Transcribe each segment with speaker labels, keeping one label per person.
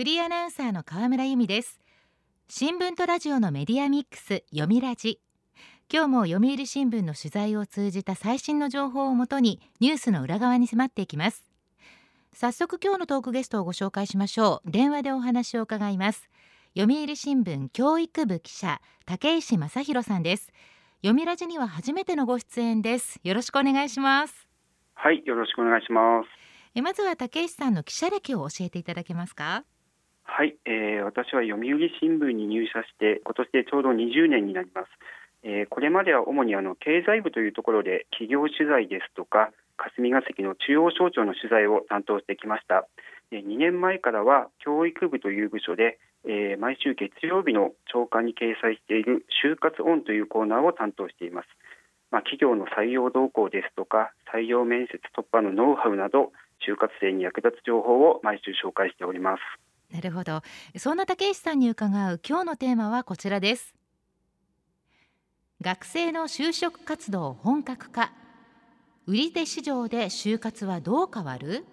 Speaker 1: フリーアナウンサーの河村由美です。新聞とラジオのメディアミックス読みラジ。今日も読売新聞の取材を通じた最新の情報をもとにニュースの裏側に迫っていきます。早速今日のトークゲストをご紹介しましょう。電話でお話を伺います。読売新聞教育部記者竹石正弘さんです。読みラジには初めてのご出演です。よろしくお願いします。
Speaker 2: はいよろしくお願いします。
Speaker 1: えまずは竹石さんの記者歴を教えていただけますか？
Speaker 2: はい、えー、私は読売新聞に入社して今年でちょうど20年になります、えー、これまでは主にあの経済部というところで企業取材ですとか霞が関の中央省庁の取材を担当してきました。2年前からは教育部という部署で、えー、毎週月曜日の朝刊に掲載している就活オンというコーナーを担当しています。まあ、企業の採用動向ですとか採用面接突破のノウハウなど就活生に役立つ情報を毎週紹介しております。
Speaker 1: なるほど。そんな竹石さんに伺う今日のテーマはこちらです。学生の就職活動本格化。売り手市場で就活はどう変わる？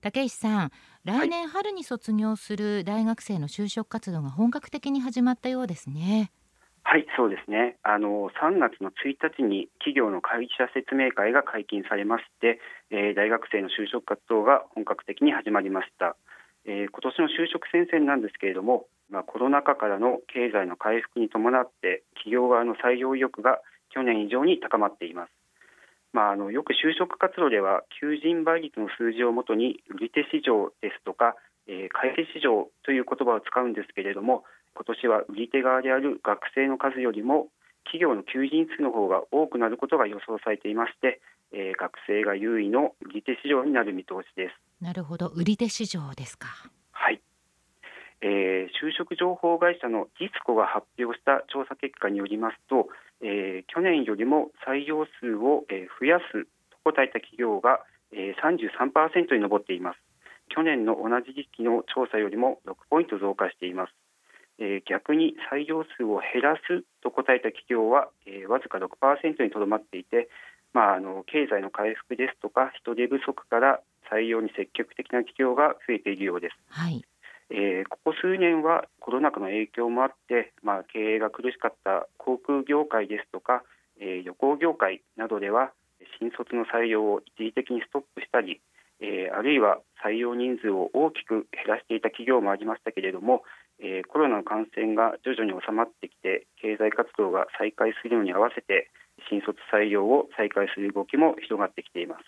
Speaker 1: 竹石さん来年春に卒業する大学生の就職活動が本格的に始まったようですね
Speaker 2: はい、そうですね。あの3月の1日に企業の会社説明会が解禁されまして、えー、大学生の就職活動が本格的に始まりました。えー、今年の就職戦線なんですけれども、まあ、コロナ禍からの経済の回復に伴って企業側の採用意欲が去年以上に高まっています。まあ、あのよく就職活動では求人倍率の数字をもとに売り手市場ですとか、えー、買い手市場という言葉を使うんですけれども今年は売り手側である学生の数よりも企業の求人数の方が多くなることが予想されていまして、えー、学生が優位の売り手市場になる見通しです。
Speaker 1: なるほど。売り手市場ですか。
Speaker 2: はい、えー、就職情報会社のディスコが発表した調査結果によりますと、えー、去年よりも採用数を、え増やすと答えた企業が、えー、33%に上っています。去年の同じ時期の調査よりも6ポイント増加していますえー、逆に採用数を減らすと答えた企業は、えー、わずか6%にとどまっていて、まあ、あの経済の回復ですとか人手不足から採用に積極的な企業が増えているようです。
Speaker 1: はい
Speaker 2: えー、ここ数年はコロナ禍の影響もあって、まあ、経営が苦しかった航空業界ですとか、えー、旅行業界などでは新卒の採用を一時的にストップしたり、えー、あるいは採用人数を大きく減らしていた企業もありましたけれども、えー、コロナの感染が徐々に収まってきて経済活動が再開するのに合わせて新卒採用を再開する動きも広がってきています。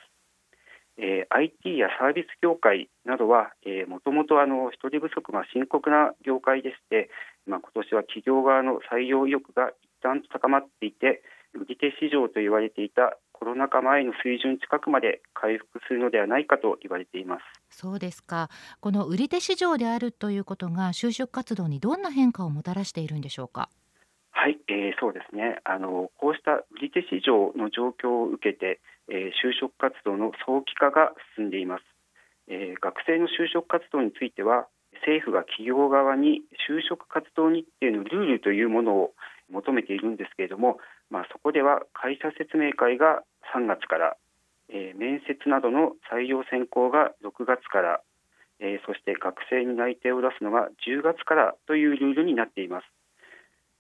Speaker 2: えー、IT やサービス業界などはもともと人手不足が深刻な業界でして、まあ、今年は企業側の採用意欲が一旦と高まっていて売り手市場と言われていたコロナ禍前の水準近くまで回復するのではないかと言われています。
Speaker 1: そうですか。この売り手市場であるということが就職活動にどんな変化をもたらしているんでしょうか？
Speaker 2: はい、えー、そうですね。あのこうした売り手市場の状況を受けて、えー、就職活動の早期化が進んでいます、えー、学生の就職活動については政府が企業側に就職活動日程のルールというものを求めているんですけれども、まあ、そこでは会社説明会が3月から、えー、面接などの採用選考が6月から、えー、そして学生に内定を出すのが10月からというルールになっています。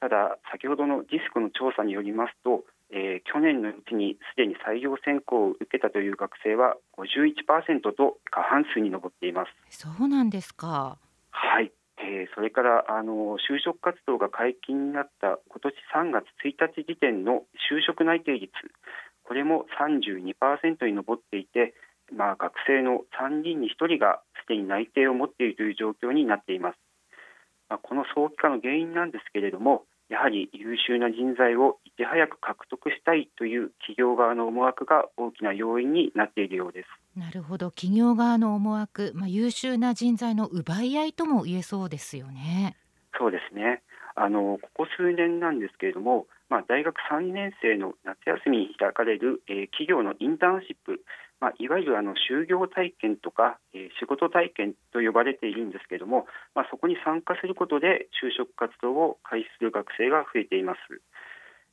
Speaker 2: ただ先ほどのディスクの調査によりますと、えー、去年のうちにすでに採用選考を受けたという学生は51%と過半数に上っています。
Speaker 1: そうなんですか。
Speaker 2: はい。えー、それからあの就職活動が解禁になった今年3月1日時点の就職内定率これも32%に上っていて、まあ、学生の3人に1人がすでに内定を持っているという状況になっています。まあ、この早期化の原因なんですけれども、やはり優秀な人材をいち早く獲得したいという企業側の思惑が大きな要因になっているようです。
Speaker 1: なるほど、企業側の思惑、まあ、優秀な人材の奪い合いとも言えそうですよね。
Speaker 2: そうですね。あのここ数年なんですけれども、まあ、大学3年生の夏休みに開かれる、えー、企業のインターンシップ、まあ、いわゆるあの就業体験とか、えー、仕事体験と呼ばれているんですけれども、まあ、そこに参加することで就職活動を開始する学生が増えています。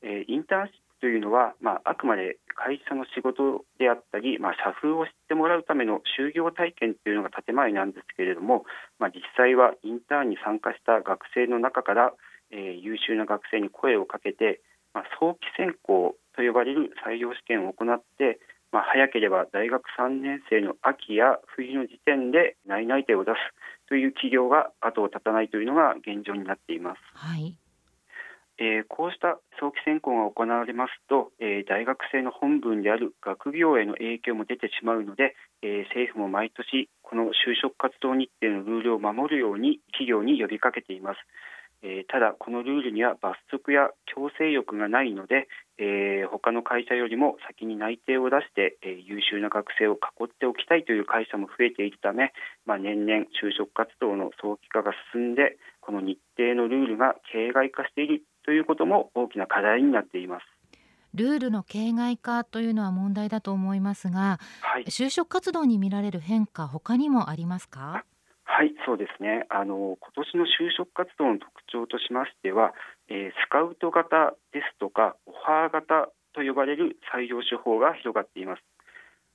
Speaker 2: えー、インターンシップというのは、まあ、あくまで会社の仕事であったり、まあ、社風を知ってもらうための就業体験というのが建前なんですけれども、まあ、実際はインターンに参加した学生の中から、えー、優秀な学生に声をかけて、まあ、早期選考と呼ばれる採用試験を行って、まあ、早ければ大学3年生の秋や冬の時点で内々定を出すという企業が後を絶たないというのが現状になっています。
Speaker 1: はい
Speaker 2: えー、こうした早期選考が行われますと、えー、大学生の本分である学業への影響も出てしまうので、えー、政府も毎年この就職活動日程のルールを守るように企業に呼びかけています。えー、ただ、このルールには罰則や強制欲がないので、えー、他の会社よりも先に内定を出して、えー、優秀な学生を囲っておきたいという会社も増えているため、まあ、年々就職活動の早期化が進んでこの日程のルールが形骸化しているということも大きな課題になっています。
Speaker 1: ルールの形骸化というのは問題だと思いますが、はい、就職活動に見られる変化他にもありますか？
Speaker 2: はいそうですねあの今年の就職活動の特徴としましては、えー、スカウト型ですとかオファー型と呼ばれる採用手法が広がっています。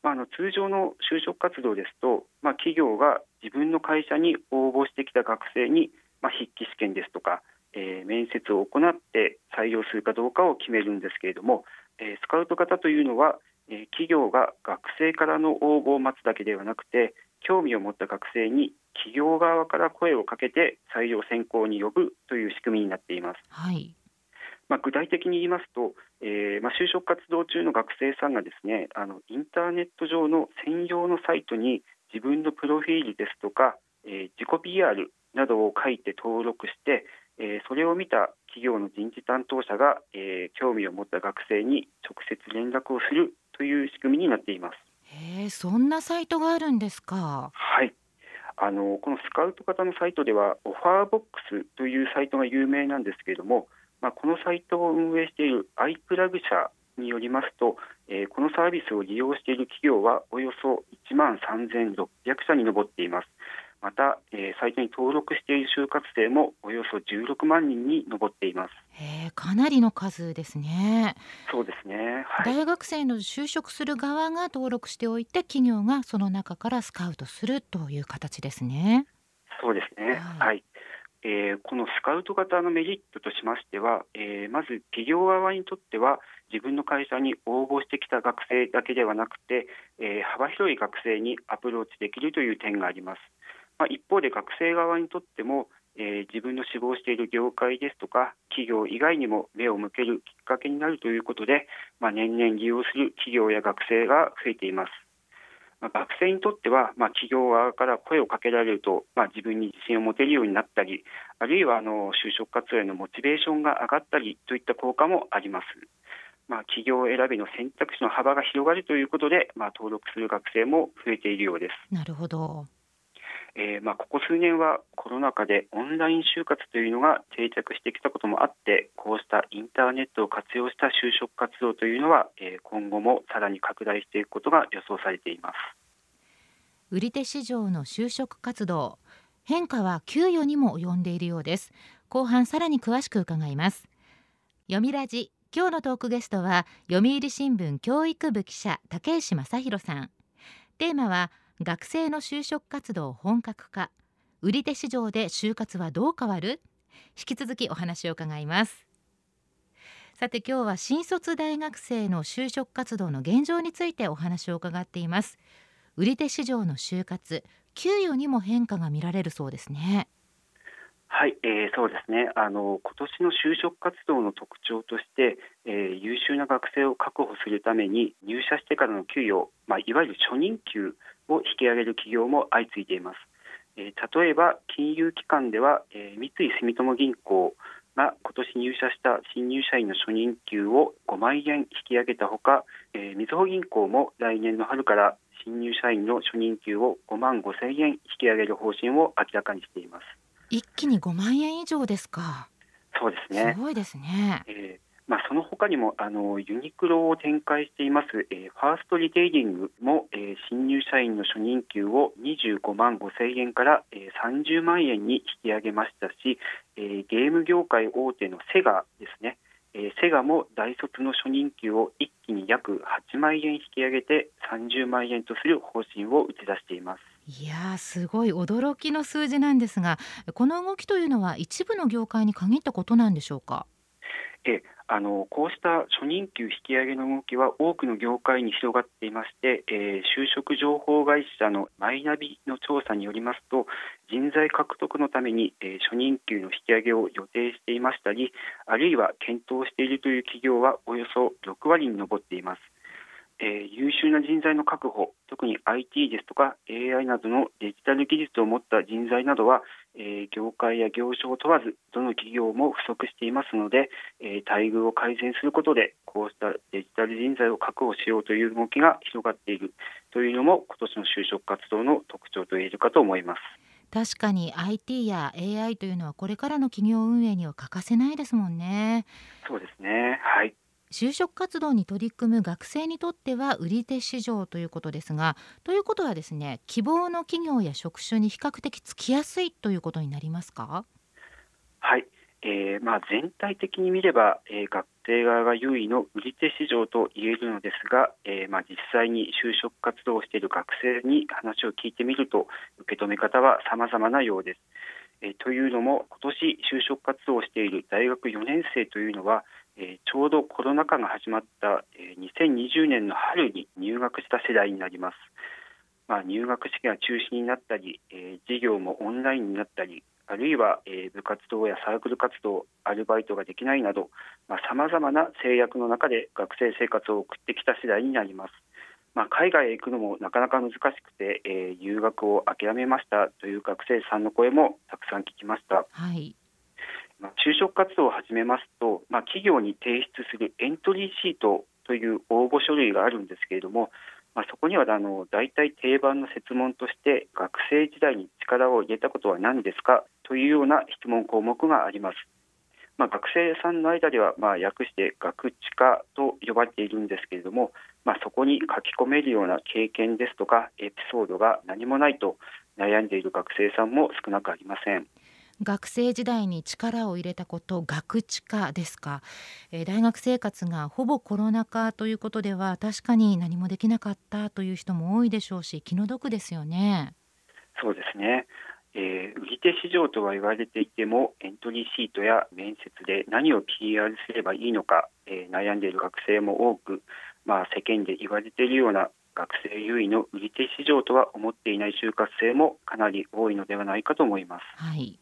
Speaker 2: まあ、あの通常の就職活動ですと、まあ、企業が自分の会社に応募してきた学生に、まあ、筆記試験ですとか、えー、面接を行って採用するかどうかを決めるんですけれども、えー、スカウト型というのは、えー、企業が学生からの応募を待つだけではなくて興味を持った学生に企業側から声をかけて採用選考に呼ぶという仕組みになっています。
Speaker 1: はい
Speaker 2: まあ、具体的に言いますと、えーまあ、就職活動中の学生さんがですねあのインターネット上の専用のサイトに自分のプロフィールですとか、えー、自己 PR などを書いて登録して、えー、それを見た企業の人事担当者が、えー、興味を持った学生に直接連絡をするという仕組みになっています。
Speaker 1: へえ、そんなサイトがあるんですか。
Speaker 2: はい。あのこのスカウト型のサイトではオファーボックスというサイトが有名なんですけれども、まあ、このサイトを運営しているアイプラグ社によりますと、えー、このサービスを利用している企業はおよそ1万3600社に上っています。また、えー、サイトに登録している就活生もおよそ16万人に上っています。
Speaker 1: へかなりの数ですね。
Speaker 2: そうですね、
Speaker 1: はい、大学生の就職する側が登録しておいて企業がその中からスカウトするという形ですね。
Speaker 2: そうですね。はい、はい、えー、このスカウト型のメリットとしましては、えー、まず企業側にとっては自分の会社に応募してきた学生だけではなくて、えー、幅広い学生にアプローチできるという点があります。まあ、一方で学生側にとっても、えー、自分の志望している業界ですとか企業以外にも目を向けるきっかけになるということで、まあ、年々利用する企業や学生が増えています。まあ、学生にとっては、まあ、企業側から声をかけられると、まあ、自分に自信を持てるようになったり、あるいはあの就職活動へのモチベーションが上がったりといった効果もあります。まあ、企業選びの選択肢の幅が広がるということで、まあ、登録する学生も増えているようです。
Speaker 1: なるほど。
Speaker 2: えー、まあ、ここ数年はコロナ禍でオンライン就活というのが定着してきたこともあってこうしたインターネットを活用した就職活動というのは、えー、今後もさらに拡大していくことが予想されています。
Speaker 1: 売り手市場の就職活動変化は給与にも及んでいるようです。後半さらに詳しく伺います。読みラジ今日のトークゲストは読売新聞教育部記者竹石正弘さん。テーマは学生の就職活動本格化。売り手市場で就活はどう変わる？引き続きお話を伺います。さて今日は新卒大学生の就職活動の現状についてお話を伺っています。売り手市場の就活給与にも変化が見られるそうですね。
Speaker 2: はい、えー、そうですね。あの今年の就職活動の特徴として、えー、優秀な学生を確保するために入社してからの給与、まあ、いわゆる初任給を引き上げる企業も相次いでいます。えー、例えば金融機関では、えー、三井住友銀行が今年入社した新入社員の初任給を5万円引き上げたほか、えー、みずほ銀行も来年の春から新入社員の初任給を5万5千円引き上げる方針を明らかにしています。
Speaker 1: 一気に5万円以上ですか。
Speaker 2: そうですね。
Speaker 1: すごいですね、
Speaker 2: えーまあ、その他にもあのユニクロを展開しています、えー、ファーストリテイリングも、えー、新入社員の初任給を25万5千円から、えー、30万円に引き上げましたし、えー、ゲーム業界大手のセガですね、えー、セガも大卒の初任給を一気に約8万円引き上げて30万円とする方針を打ち出しています。
Speaker 1: いやすごい驚きの数字なんですがこの動きというのは一部の業界に限ったことなんでしょうか？
Speaker 2: えあのこうした初任給引き上げの動きは多くの業界に広がっていまして、えー、就職情報会社のマイナビの調査によりますと人材獲得のために、えー、初任給の引き上げを予定していましたりあるいは検討しているという企業はおよそ6割に上っています。えー、優秀な人材の確保、特に IT ですとか AI などのデジタル技術を持った人材などは、えー、業界や業種を問わず、どの企業も不足していますので、えー、待遇を改善することで、こうしたデジタル人材を確保しようという動きが広がっているというのも、今年の就職活動の特徴と言えるかと思います。
Speaker 1: 確かに IT や AI というのはこれからの企業運営には欠かせないですもんね。
Speaker 2: そうですね。はい。
Speaker 1: 就職活動に取り組む学生にとっては売り手市場ということですがということはですね希望の企業や職種に比較的つきやすいということになりますか？
Speaker 2: はい、えーまあ、全体的に見れば、えー、学生側が優位の売り手市場と言えるのですが、えーまあ、実際に就職活動をしている学生に話を聞いてみると受け止め方は様々なようです。えー、というのも今年就職活動をしている大学4年生というのはえ、ちょうどコロナ禍が始まった、え、2020年の春に入学した世代になります。まあ、入学式が中止になったり、えー、授業もオンラインになったり、あるいは、え、部活動やサークル活動、アルバイトができないなど、さまざ、まな制約の中で学生生活を送ってきた世代になります。まあ、海外へ行くのもなかなか難しくて、えー、留学を諦めましたという学生さんの声もたくさん聞きました。
Speaker 1: はい、
Speaker 2: 就職活動を始めますと、まあ、企業に提出するエントリーシートという応募書類があるんですけれども、まあ、そこにはあの大体定番の設問として学生時代に力を入れたことは何ですかというような質問項目があります。まあ、学生さんの間では、まあ、訳して学知化と呼ばれているんですけれども、まあ、そこに書き込めるような経験ですとかエピソードが何もないと悩んでいる学生さんも少なくありません。
Speaker 1: 学生時代に力を入れたこと学知化ですか、えー、大学生活がほぼコロナ禍ということでは確かに何もできなかったという人も多いでしょうし気の毒ですよね。
Speaker 2: そうですね。えー、売り手市場とは言われていてもエントリーシートや面接で何を PR すればいいのか、えー、悩んでいる学生も多く、まあ、世間で言われているような学生優位の売り手市場とは思っていない就活生もかなり多いのではないかと思います。
Speaker 1: はい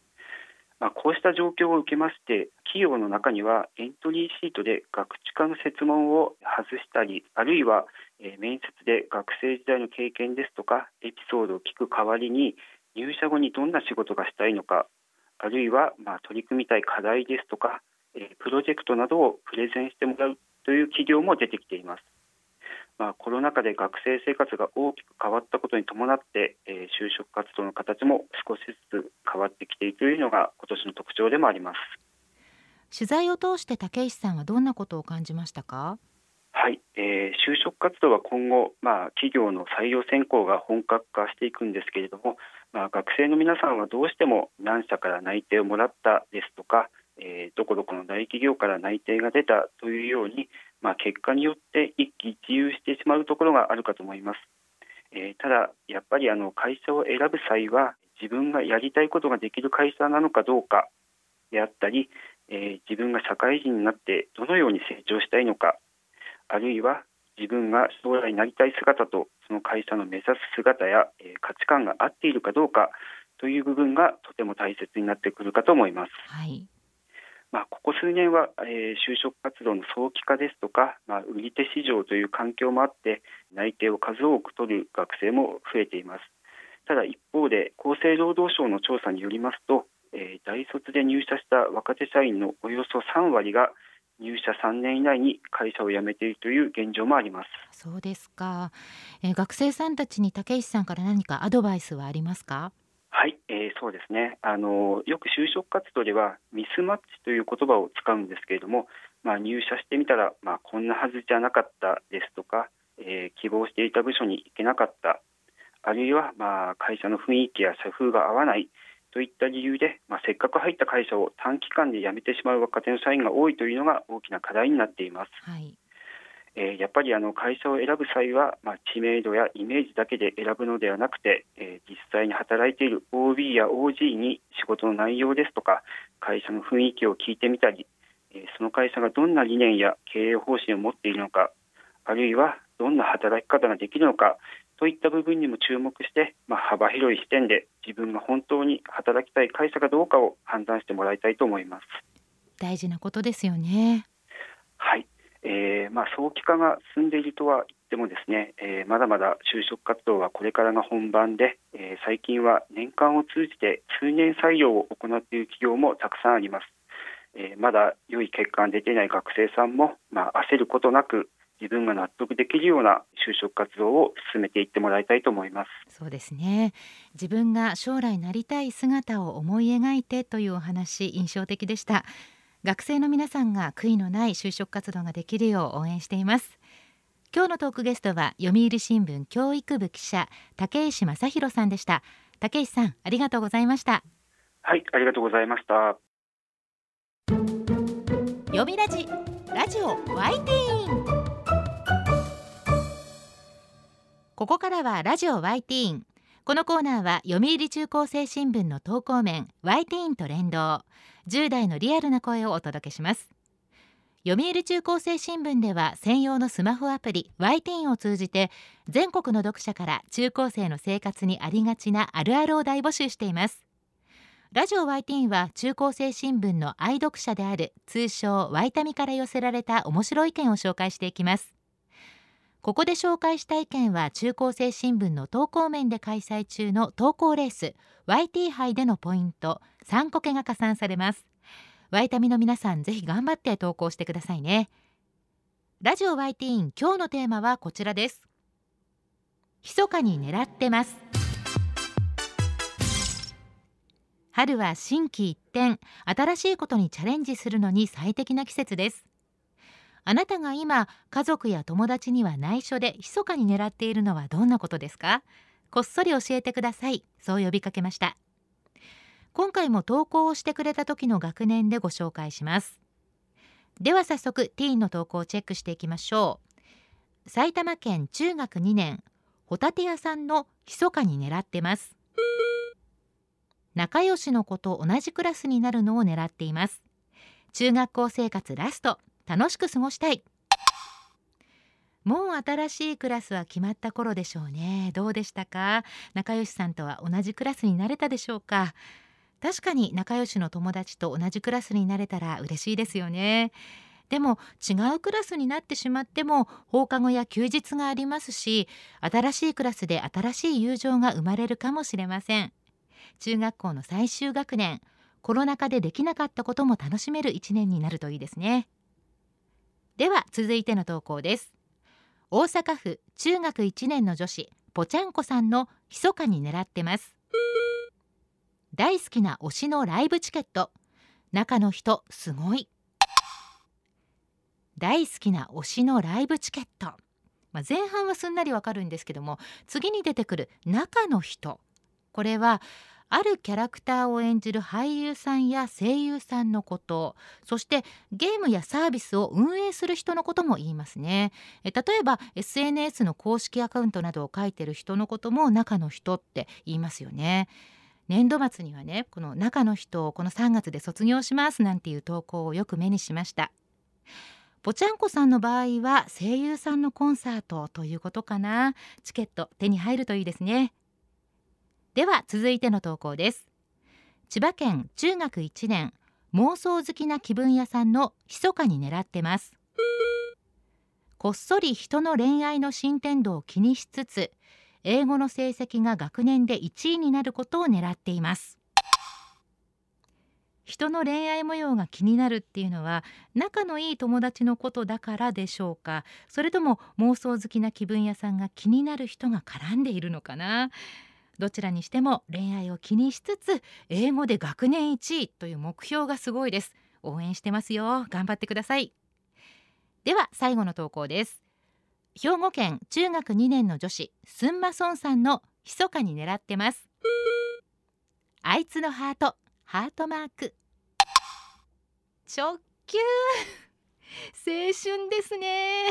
Speaker 2: まあ、こうした状況を受けまして企業の中にはエントリーシートで学知化の設問を外したりあるいは、え面接で学生時代の経験ですとかエピソードを聞く代わりに入社後にどんな仕事がしたいのかあるいはま取り組みたい課題ですとか、えプロジェクトなどをプレゼンしてもらうという企業も出てきています。まあ、コロナ禍で学生生活が大きく変わったことに伴って、えー、就職活動の形も少しずつ変わってきているというのが今年の特徴でもあります。
Speaker 1: 取材を通して竹石さんはどんなことを感じましたか？
Speaker 2: はい、えー、就職活動は今後、まあ、企業の採用選考が本格化していくんですけれども、まあ、学生の皆さんはどうしても何社から内定をもらったですとか、えー、どこどこの大企業から内定が出たというように、まあ、結果によって一喜一憂してしまうところがあるかと思います。えー、ただ、やっぱりあの会社を選ぶ際は自分がやりたいことができる会社なのかどうかであったり、えー、自分が社会人になってどのように成長したいのかあるいは自分が将来になりたい姿とその会社の目指す姿や、えー、価値観が合っているかどうかという部分がとても大切になってくるかと思います。
Speaker 1: はい
Speaker 2: まあ、ここ数年は、えー、就職活動の早期化ですとか、まあ、売り手市場という環境もあって内定を数多く取る学生も増えています。ただ一方で厚生労働省の調査によりますと、えー、大卒で入社した若手社員のおよそ3割が入社3年以内に会社を辞めているという現状もあります。
Speaker 1: そうですか、えー、学生さんたちに竹石さんから何かアドバイスはありますか？
Speaker 2: はい、えー、そうですねあのよく就職活動ではミスマッチという言葉を使うんですけれども、まあ、入社してみたら、まあ、こんなはずじゃなかったですとか、えー、希望していた部署に行けなかったあるいは、まあ、会社の雰囲気や社風が合わない、といった理由で、まあ、せっかく入った会社を短期間で辞めてしまう若手の社員が多いというのが大きな課題になっています。
Speaker 1: はい
Speaker 2: えー、やっぱりあの会社を選ぶ際は、まあ、知名度やイメージだけで選ぶのではなくて、えー、実際に働いている OB や OG に仕事の内容ですとか会社の雰囲気を聞いてみたり、えー、その会社がどんな理念や経営方針を持っているのかあるいはどんな働き方ができるのかといった部分にも注目して、まあ、幅広い視点で自分が本当に働きたい会社かどうかを判断してもらいたいと思います。
Speaker 1: 大事なことですよね。
Speaker 2: はい、えー、まあ早期化が進んでいるとは言ってもですね、えー、まだまだ就職活動はこれからが本番で、えー、最近は年間を通じて通年採用を行っている企業もたくさんあります。えー、まだ良い結果が出ていない学生さんも、まあ、焦ることなく自分が納得できるような就職活動を進めていってもらいたいと思います。
Speaker 1: そうですね。自分が将来なりたい姿を思い描いてというお話印象的でした。学生の皆さんが悔いのない就職活動ができるよう応援しています。今日のトークゲストは読売新聞教育部記者竹石正弘さんでした。竹石さんありがとうございました。
Speaker 2: はいありがとうございました。
Speaker 1: 読みラジラジオワイティーン。ここからはラジオワイティーンこのコーナーは読売中高生新聞の投稿面ワイティーンと連動10代のリアルな声をお届けします。読売中高生新聞では専用のスマホアプリワイティーンを通じて全国の読者から中高生の生活にありがちなあるあるを大募集しています。ラジオワイティーンは中高生新聞の愛読者である通称ワイタミから寄せられた面白い意見を紹介していきます。ここで紹介した意見は中高生新聞の投稿面で開催中の投稿レース YT 杯でのポイント3個けが加算されます。ワイタミの皆さんぜひ頑張って投稿してくださいね。ラジオ YT 今日のテーマはこちらです。密かに狙ってます。春は心機一転新しいことにチャレンジするのに最適な季節です。あなたが今家族や友達には内緒で密かに狙っているのはどんなことですか？こっそり教えてください。そう呼びかけました。今回も投稿をしてくれた時の学年でご紹介します。では早速ティーンの投稿をチェックしていきましょう。埼玉県中学2年ホタテ屋さんの密かに狙ってます。仲良しの子と同じクラスになるのを狙っています。中学校生活ラスト。楽しく過ごしたい。もう新しいクラスは決まった頃でしょうね。どうでしたか？仲良しさんとは同じクラスになれたでしょうか？確かに仲良しの友達と同じクラスになれたら嬉しいですよね。でも違うクラスになってしまっても放課後や休日がありますし新しいクラスで新しい友情が生まれるかもしれません。中学校の最終学年コロナ禍でできなかったことも楽しめる一年になるといいですね。では続いての投稿です。大阪府中学1年の女子ぽちゃんこさんの密かに狙ってます。大好きな推しのライブチケット。中の人すごい。大好きな推しのライブチケット、まあ、前半はすんなりわかるんですけども次に出てくる中の人。これはあるキャラクターを演じる俳優さんや声優さんのことそしてゲームやサービスを運営する人のことも言いますね。え例えば SNS の公式アカウントなどを書いてる人のことも中の人って言いますよね。年度末にはねこの中の人をこの3月で卒業しますなんていう投稿をよく目にしました。ぽちゃんこさんの場合は声優さんのコンサートということかな。チケット手に入るといいですね。では続いての投稿です。千葉県中学1年妄想好きな気分屋さんの密かに狙ってます。こっそり人の恋愛の進展度を気にしつつ英語の成績が学年で1位になることを狙っています。人の恋愛模様が気になるっていうのは仲のいい友達のことだからでしょうか？それとも妄想好きな気分屋さんが気になる人が絡んでいるのかな？どちらにしても恋愛を気にしつつ英語で学年1位という目標がすごいです。応援してますよ。頑張ってください。では最後の投稿です。兵庫県中学2年の女子スンマソンさんの密かに狙ってます。あいつのハートハートマーク。直球。青春ですね。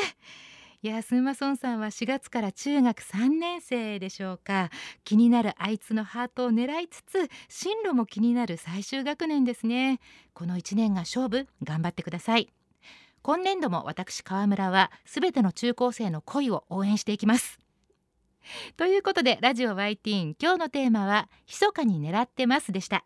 Speaker 1: いやスンマソンさんは4月から中学3年生でしょうか。気になるあいつのハートを狙いつつ進路も気になる最終学年ですね。この1年が勝負頑張ってください。今年度も私川村はすべての中高生の恋を応援していきます。ということでラジオ YT 今日のテーマは密かに狙ってますでした。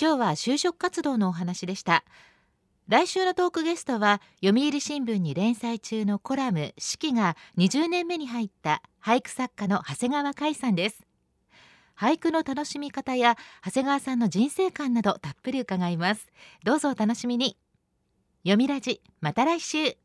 Speaker 1: 今日は就職活動のお話でした。来週のトークゲストは読売新聞に連載中のコラム四季が20年目に入った俳句作家の長谷川海さんです。俳句の楽しみ方や長谷川さんの人生観などたっぷり伺います。どうぞお楽しみに。読みラジまた来週。